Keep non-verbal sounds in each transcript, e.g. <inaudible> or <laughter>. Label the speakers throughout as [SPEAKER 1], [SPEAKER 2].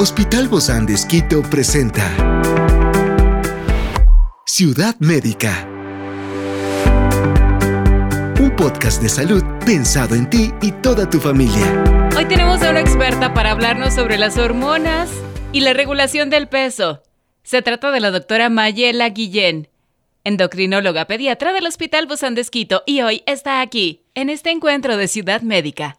[SPEAKER 1] Hospital Bozán de Esquito presenta Ciudad Médica. Un podcast de salud pensado en ti y toda tu familia.
[SPEAKER 2] Hoy tenemos a una experta para hablarnos sobre las hormonas y la regulación del peso. Se trata de la doctora Mayela Guillén, endocrinóloga pediatra del Hospital Bozán de Esquito, y hoy está aquí, en este encuentro de Ciudad Médica.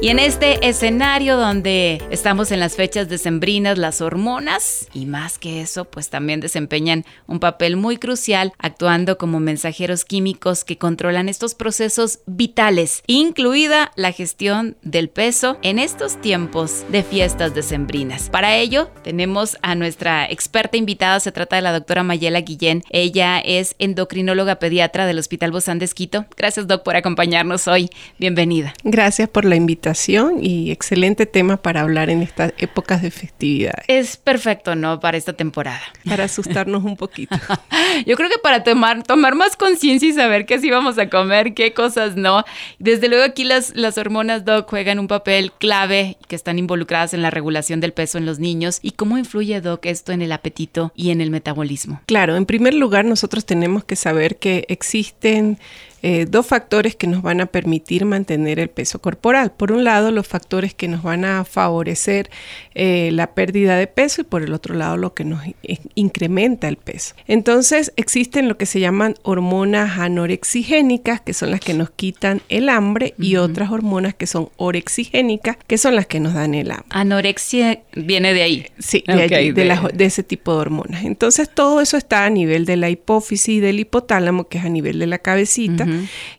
[SPEAKER 2] Y en este escenario donde estamos en las fechas decembrinas, las hormonas, y más que eso, pues también desempeñan un papel muy crucial actuando como mensajeros químicos que controlan estos procesos vitales, incluida la gestión del peso en estos tiempos de fiestas decembrinas. Para ello, tenemos a nuestra experta invitada, se trata de la doctora Mayela Guillén. Ella es endocrinóloga pediatra del Hospital Bozán de Esquito. Gracias, doc, por acompañarnos hoy. Bienvenida.
[SPEAKER 3] Gracias por la invitación y excelente tema para hablar en estas épocas de festividad.
[SPEAKER 2] Es perfecto, ¿no? Para esta temporada.
[SPEAKER 3] Para asustarnos un poquito. <laughs>
[SPEAKER 2] Yo creo que para tomar, tomar más conciencia y saber qué sí vamos a comer, qué cosas no. Desde luego aquí las, las hormonas Doc juegan un papel clave que están involucradas en la regulación del peso en los niños. ¿Y cómo influye Doc esto en el apetito y en el metabolismo?
[SPEAKER 3] Claro, en primer lugar nosotros tenemos que saber que existen eh, dos factores que nos van a permitir mantener el peso corporal. Por un lado, los factores que nos van a favorecer eh, la pérdida de peso y por el otro lado, lo que nos incrementa el peso. Entonces, existen lo que se llaman hormonas anorexigénicas, que son las que nos quitan el hambre, y otras hormonas que son orexigénicas, que son las que nos dan el hambre.
[SPEAKER 2] Anorexia viene de ahí.
[SPEAKER 3] Sí, de, de, ese tipo de hormonas. Entonces, todo eso está a nivel de la hipófisis y del hipotálamo, que es a nivel de la cabecita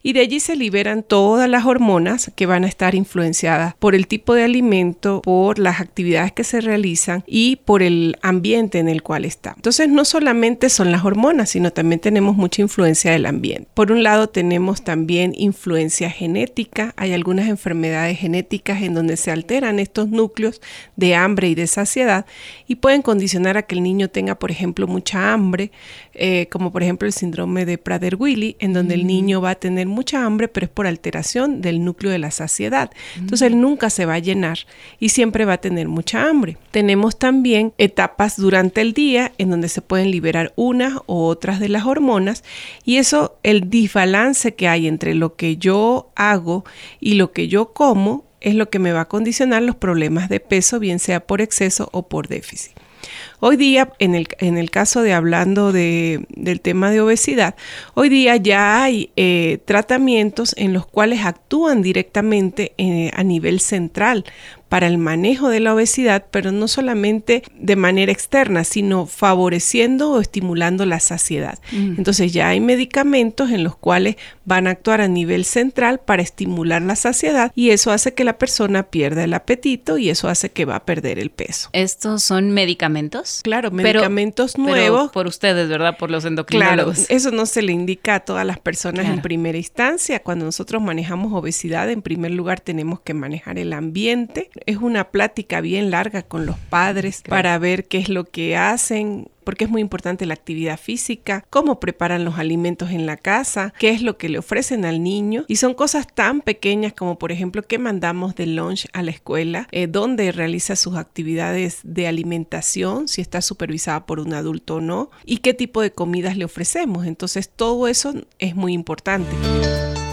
[SPEAKER 3] y de allí se liberan todas las hormonas que van a estar influenciadas por el tipo de alimento, por las actividades que se realizan y por el ambiente en el cual está. Entonces no solamente son las hormonas, sino también tenemos mucha influencia del ambiente. Por un lado tenemos también influencia genética, hay algunas enfermedades genéticas en donde se alteran estos núcleos de hambre y de saciedad y pueden condicionar a que el niño tenga, por ejemplo, mucha hambre, eh, como por ejemplo el síndrome de Prader-Willi, en donde el niño va a tener mucha hambre, pero es por alteración del núcleo de la saciedad. Entonces él nunca se va a llenar y siempre va a tener mucha hambre. Tenemos también etapas durante el día en donde se pueden liberar unas o otras de las hormonas y eso, el desbalance que hay entre lo que yo hago y lo que yo como, es lo que me va a condicionar los problemas de peso, bien sea por exceso o por déficit. Hoy día, en el, en el caso de hablando de, del tema de obesidad, hoy día ya hay eh, tratamientos en los cuales actúan directamente eh, a nivel central para el manejo de la obesidad, pero no solamente de manera externa, sino favoreciendo o estimulando la saciedad. Mm. Entonces ya hay medicamentos en los cuales van a actuar a nivel central para estimular la saciedad y eso hace que la persona pierda el apetito y eso hace que va a perder el peso.
[SPEAKER 2] ¿Estos son medicamentos?
[SPEAKER 3] Claro, medicamentos nuevos.
[SPEAKER 2] por ustedes, ¿verdad? Por los endocrinólogos.
[SPEAKER 3] Claro, eso no se le indica a todas las personas en primera instancia. Cuando nosotros manejamos obesidad, en primer lugar tenemos que manejar el ambiente, es una plática bien larga con los padres para ver qué es lo que hacen, porque es muy importante la actividad física, cómo preparan los alimentos en la casa, qué es lo que le ofrecen al niño. Y son cosas tan pequeñas como, por ejemplo, qué mandamos de lunch a la escuela, eh, dónde realiza sus actividades de alimentación, si está supervisada por un adulto o no, y qué tipo de comidas le ofrecemos. Entonces, todo eso es muy importante.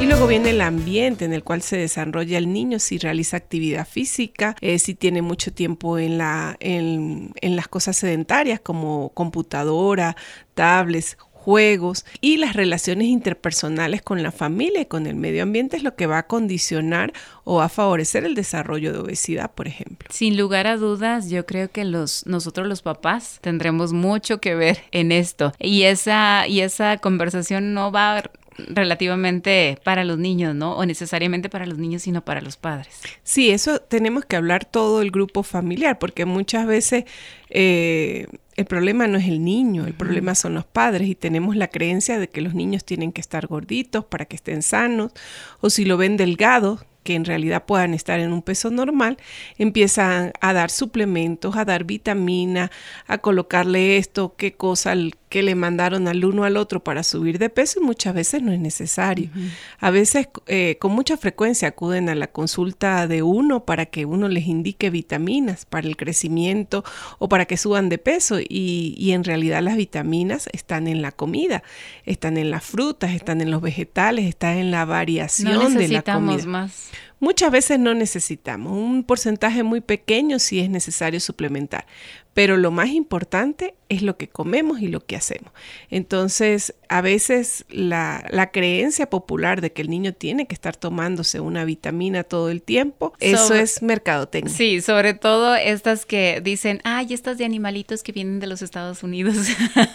[SPEAKER 3] Y luego viene el ambiente en el cual se desarrolla el niño, si realiza actividad física, eh, si tiene mucho tiempo en, la, en, las cosas sedentarias como computadora, tablets, juegos y las relaciones interpersonales con la familia y con el medio ambiente es lo que va a condicionar o a favorecer el desarrollo de obesidad, por ejemplo.
[SPEAKER 2] Sin lugar a dudas, yo creo que los nosotros los papás tendremos mucho que ver en esto y esa y esa conversación no va relativamente para los niños, ¿no? O necesariamente para los niños, sino para los padres.
[SPEAKER 3] Sí, eso tenemos que hablar todo el grupo familiar, porque muchas veces eh, el problema no es el niño, el problema son los padres y tenemos la creencia de que los niños tienen que estar gorditos para que estén sanos, o si lo ven delgado, que en realidad puedan estar en un peso normal, empiezan a dar suplementos, a dar vitamina, a colocarle esto, qué cosa que le mandaron al uno al otro para subir de peso y muchas veces no es necesario. A veces eh, con mucha frecuencia acuden a la consulta de uno para que uno les indique vitaminas para el crecimiento o para que suban de peso y, y en realidad las vitaminas están en la comida, están en las frutas, están en los vegetales, están en la variación de la comida.
[SPEAKER 2] Más.
[SPEAKER 3] Muchas veces no necesitamos, un porcentaje muy pequeño si es necesario suplementar, pero lo más importante es lo que comemos y lo que hacemos. Entonces, a veces la, creencia popular de que el niño tiene que estar tomándose una vitamina todo el tiempo, eso es mercadotecnia.
[SPEAKER 2] Sí, sobre todo estas que dicen, ay, estas de animalitos que vienen de los Estados Unidos.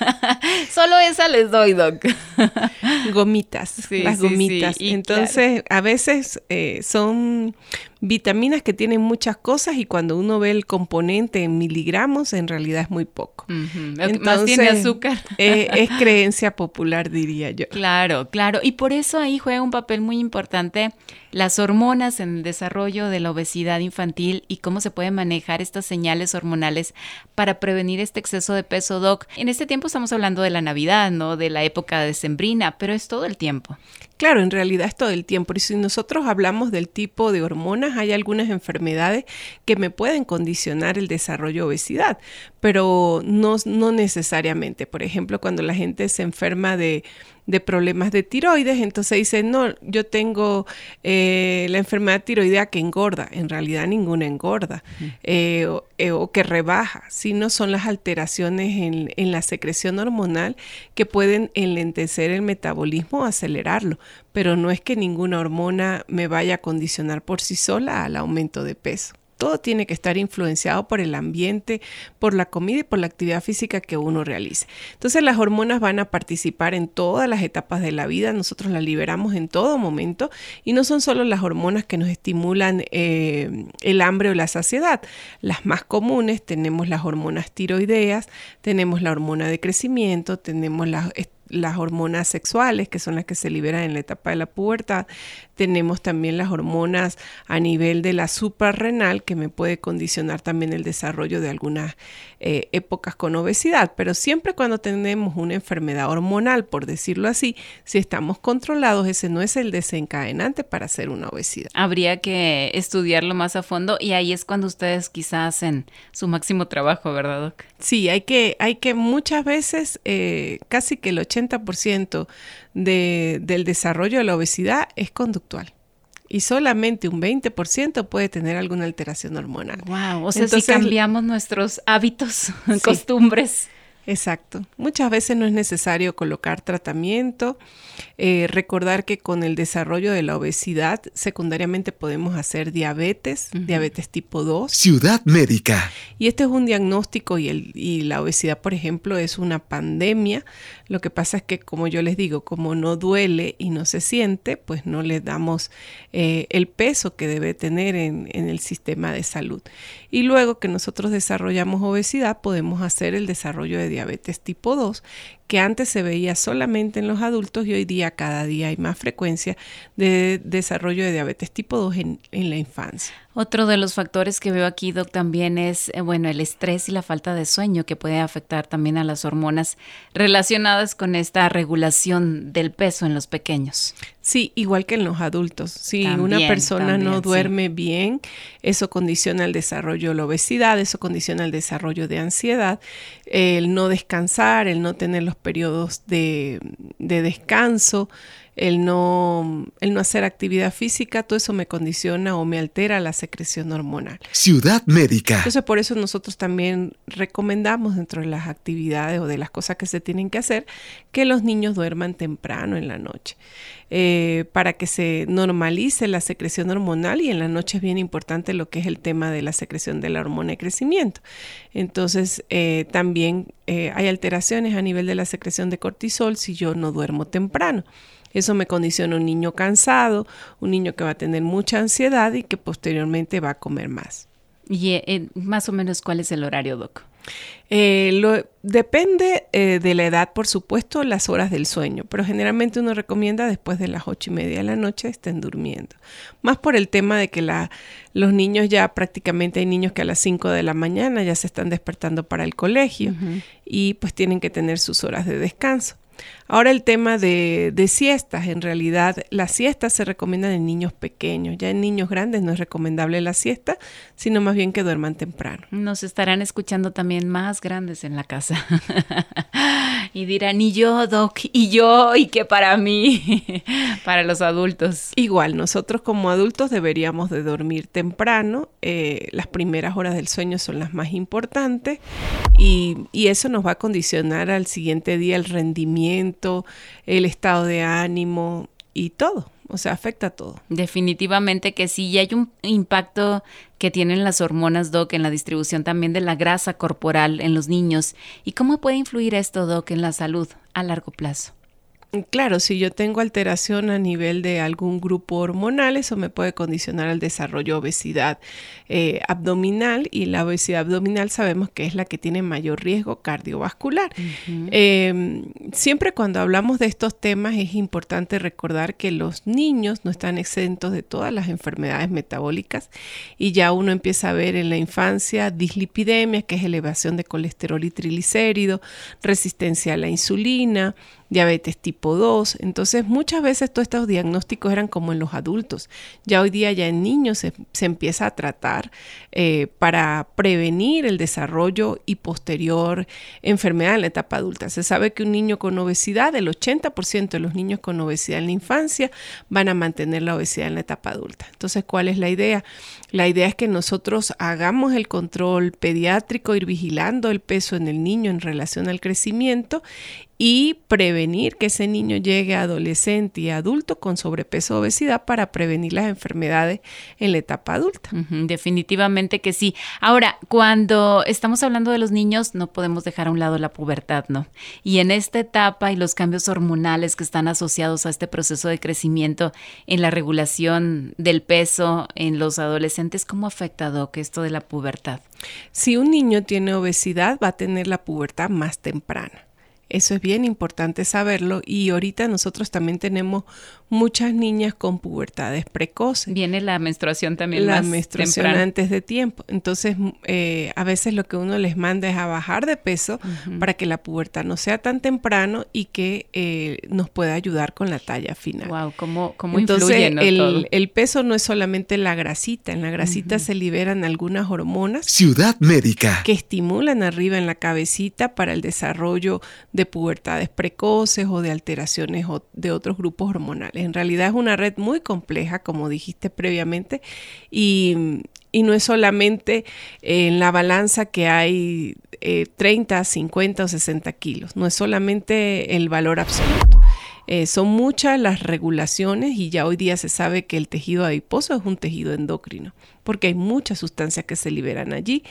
[SPEAKER 2] <laughs> Solo esa les doy, Doc. <laughs>
[SPEAKER 3] gomitas, las gomitas. Entonces, a veces eh, son vitaminas que tienen muchas cosas y cuando uno ve el componente en miligramos, en realidad es muy poco.
[SPEAKER 2] Más tiene azúcar. <laughs>
[SPEAKER 3] Eh, es creencia popular, diría yo.
[SPEAKER 2] Claro, claro. Y por eso ahí juega un papel muy importante las hormonas en el desarrollo de la obesidad infantil y cómo se pueden manejar estas señales hormonales para prevenir este exceso de peso, Doc. En este tiempo estamos hablando de la Navidad, ¿no? De la época de sembrina, pero es todo el tiempo.
[SPEAKER 3] Claro, en realidad es todo el tiempo. Y si nosotros hablamos del tipo de hormonas, hay algunas enfermedades que me pueden condicionar el desarrollo de obesidad, pero no, no necesariamente. Por ejemplo, cuando la gente se enferma de de problemas de tiroides, entonces dicen, no, yo tengo eh, la enfermedad tiroidea que engorda, en realidad ninguna engorda, eh, eh, o, que rebaja, sino son las alteraciones en, en, la secreción hormonal que pueden enlentecer el metabolismo o acelerarlo, pero no es que ninguna hormona me vaya a condicionar por sí sola al aumento de peso. Todo tiene que estar influenciado por el ambiente, por la comida y por la actividad física que uno realice. Entonces las hormonas van a participar en todas las etapas de la vida, nosotros las liberamos en todo momento y no son solo las hormonas que nos estimulan eh, el hambre o la saciedad. Las más comunes tenemos las hormonas tiroideas, tenemos la hormona de crecimiento, tenemos las las hormonas sexuales, que son las que se liberan en la etapa de la pubertad. Tenemos también las hormonas a nivel de la suprarrenal, que me puede condicionar también el desarrollo de algunas eh, épocas con obesidad. Pero siempre cuando tenemos una enfermedad hormonal, por decirlo así, si estamos controlados, ese no es el desencadenante para hacer una obesidad.
[SPEAKER 2] Habría que estudiarlo más a fondo y ahí es cuando ustedes quizás hacen su máximo trabajo, ¿verdad, Doc?
[SPEAKER 3] Sí, hay que, hay que muchas veces, eh, casi que el 80 80% de, del desarrollo de la obesidad es conductual y solamente un 20% puede tener alguna alteración hormonal.
[SPEAKER 2] Wow, o sea, si cambiamos nuestros hábitos, <laughs> costumbres.
[SPEAKER 3] Exacto. Muchas veces no es necesario colocar tratamiento. Eh, recordar que con el desarrollo de la obesidad, secundariamente podemos hacer diabetes, diabetes tipo 2.
[SPEAKER 1] Ciudad médica.
[SPEAKER 3] Y este es un diagnóstico y, el, y la obesidad, por ejemplo, es una pandemia. Lo que pasa es que, como yo les digo, como no duele y no se siente, pues no le damos eh, el peso que debe tener en, en el sistema de salud. Y luego que nosotros desarrollamos obesidad, podemos hacer el desarrollo de diabetes tipo 2, que antes se veía solamente en los adultos y hoy día cada día hay más frecuencia de desarrollo de diabetes tipo 2 en, la infancia.
[SPEAKER 2] Otro de los factores que veo aquí, Doc, también es, eh, bueno, el estrés y la falta de sueño que puede afectar también a las hormonas relacionadas con esta regulación del peso en los pequeños.
[SPEAKER 3] Sí, igual que en los adultos. Si una persona no duerme bien, eso condiciona el desarrollo de la obesidad, eso condiciona el desarrollo de ansiedad, el no descansar, el no tener los periodos de, descanso, el no, el no hacer actividad física, todo eso me condiciona o me altera la secreción hormonal.
[SPEAKER 1] Ciudad Médica.
[SPEAKER 3] Entonces por eso nosotros también recomendamos dentro de las actividades o de las cosas que se tienen que hacer que los niños duerman temprano en la noche. Eh, para que se normalice la secreción hormonal y en la noche es bien importante lo que es el tema de la secreción de la hormona de crecimiento. Entonces eh, también eh, hay alteraciones a nivel de la secreción de cortisol si yo no duermo temprano. Eso me condiciona un niño cansado, un niño que va a tener mucha ansiedad y que posteriormente va a comer más.
[SPEAKER 2] ¿Y más o menos cuál es el horario, Doc?
[SPEAKER 3] Eh, lo, depende eh, de la edad, por supuesto, las horas del sueño, pero generalmente uno recomienda después de las ocho y media de la noche estén durmiendo. Más por el tema de que la, los niños ya prácticamente hay niños que a las 5 de la mañana ya se están despertando para el colegio y pues tienen que tener sus horas de descanso. Ahora el tema de, siestas, en realidad las siestas se recomiendan en niños pequeños, ya en niños grandes no es recomendable la siesta, sino más bien que duerman temprano.
[SPEAKER 2] Nos estarán escuchando también más grandes en la casa. <laughs> Y dirán, y yo, Doc, y yo, y que para mí, <laughs> para los adultos.
[SPEAKER 3] Igual, nosotros como adultos deberíamos de dormir temprano, eh, las primeras horas del sueño son las más importantes. Y, y eso nos va a condicionar al siguiente día el rendimiento el estado de ánimo y todo. O sea, afecta a todo.
[SPEAKER 2] Definitivamente que sí. Y hay un impacto que tienen las hormonas, Doc, en la distribución también de la grasa corporal en los niños. ¿Y cómo puede influir esto, Doc, en la salud a largo plazo?
[SPEAKER 3] Claro, si yo tengo alteración a nivel de algún grupo hormonal, eso me puede condicionar al desarrollo de obesidad eh, abdominal y la obesidad abdominal sabemos que es la que tiene mayor riesgo cardiovascular. Em, siempre cuando hablamos de estos temas es importante recordar que los niños no están exentos de todas las enfermedades metabólicas y ya uno empieza a ver en la infancia dislipidemia, que es elevación de colesterol y triglicérido, resistencia a la insulina, diabetes tipo 2. Entonces muchas veces todos estos diagnósticos eran como en los adultos. Ya hoy día ya en niños se, empieza a tratar eh, para prevenir el desarrollo y posterior enfermedad en la etapa adulta. Se sabe que un niño con obesidad, el 80% de los niños con obesidad en la infancia van a mantener la obesidad en la etapa adulta. Entonces, ¿cuál es la idea? La idea es que nosotros hagamos el control pediátrico, ir vigilando el peso en el niño en relación al crecimiento y prevenir que ese niño llegue a adolescente y adulto con sobrepeso o obesidad para prevenir las enfermedades en la etapa adulta.
[SPEAKER 2] definitivamente que sí. Ahora, cuando estamos hablando de los niños, no podemos dejar a un lado la pubertad, ¿no? Y en esta etapa y los cambios hormonales que están asociados a este proceso de crecimiento en la regulación del peso en los adolescentes, ¿cómo ha afectado que esto de la pubertad?
[SPEAKER 3] Si un niño tiene obesidad, va a tener la pubertad más temprana. Eso es bien importante saberlo y ahorita nosotros también tenemos muchas niñas con pubertades precoces.
[SPEAKER 2] Viene la menstruación también.
[SPEAKER 3] La menstruación antes de tiempo. Entonces, eh, a veces lo que uno les manda es a bajar de peso para que la pubertad no sea tan temprano y que eh, nos pueda ayudar con la talla final.
[SPEAKER 2] Wow, cómo, cómo
[SPEAKER 3] Entonces, el, el, peso no es solamente la grasita. En la grasita se liberan algunas hormonas.
[SPEAKER 1] Ciudad médica.
[SPEAKER 3] Que estimulan arriba en la cabecita para el desarrollo de pubertades precoces o de alteraciones de otros grupos hormonales. En realidad es una red muy compleja, como dijiste previamente, y, no es solamente en la balanza que hay 30, eh, 50 o 60 kilos, no es solamente el valor absoluto. Eh, son muchas las regulaciones y ya hoy día se sabe que el tejido adiposo es un tejido endocrino, porque hay muchas sustancias que se liberan allí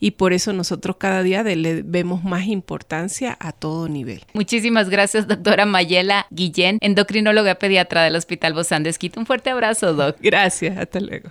[SPEAKER 3] y por eso nosotros cada día le vemos más importancia a todo nivel.
[SPEAKER 2] Muchísimas gracias, doctora Mayela Guillén, endocrinóloga pediatra del Hospital Bozán de Un fuerte abrazo, doc.
[SPEAKER 3] Gracias, hasta luego.